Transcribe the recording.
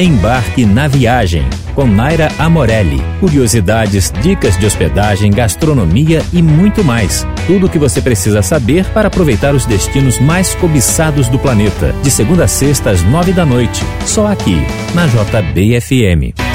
Embarque na viagem com Naira Amorelli. Curiosidades, dicas de hospedagem, gastronomia e muito mais. Tudo o que você precisa saber para aproveitar os destinos mais cobiçados do planeta. De segunda a sexta às nove da noite. Só aqui, na JBFM.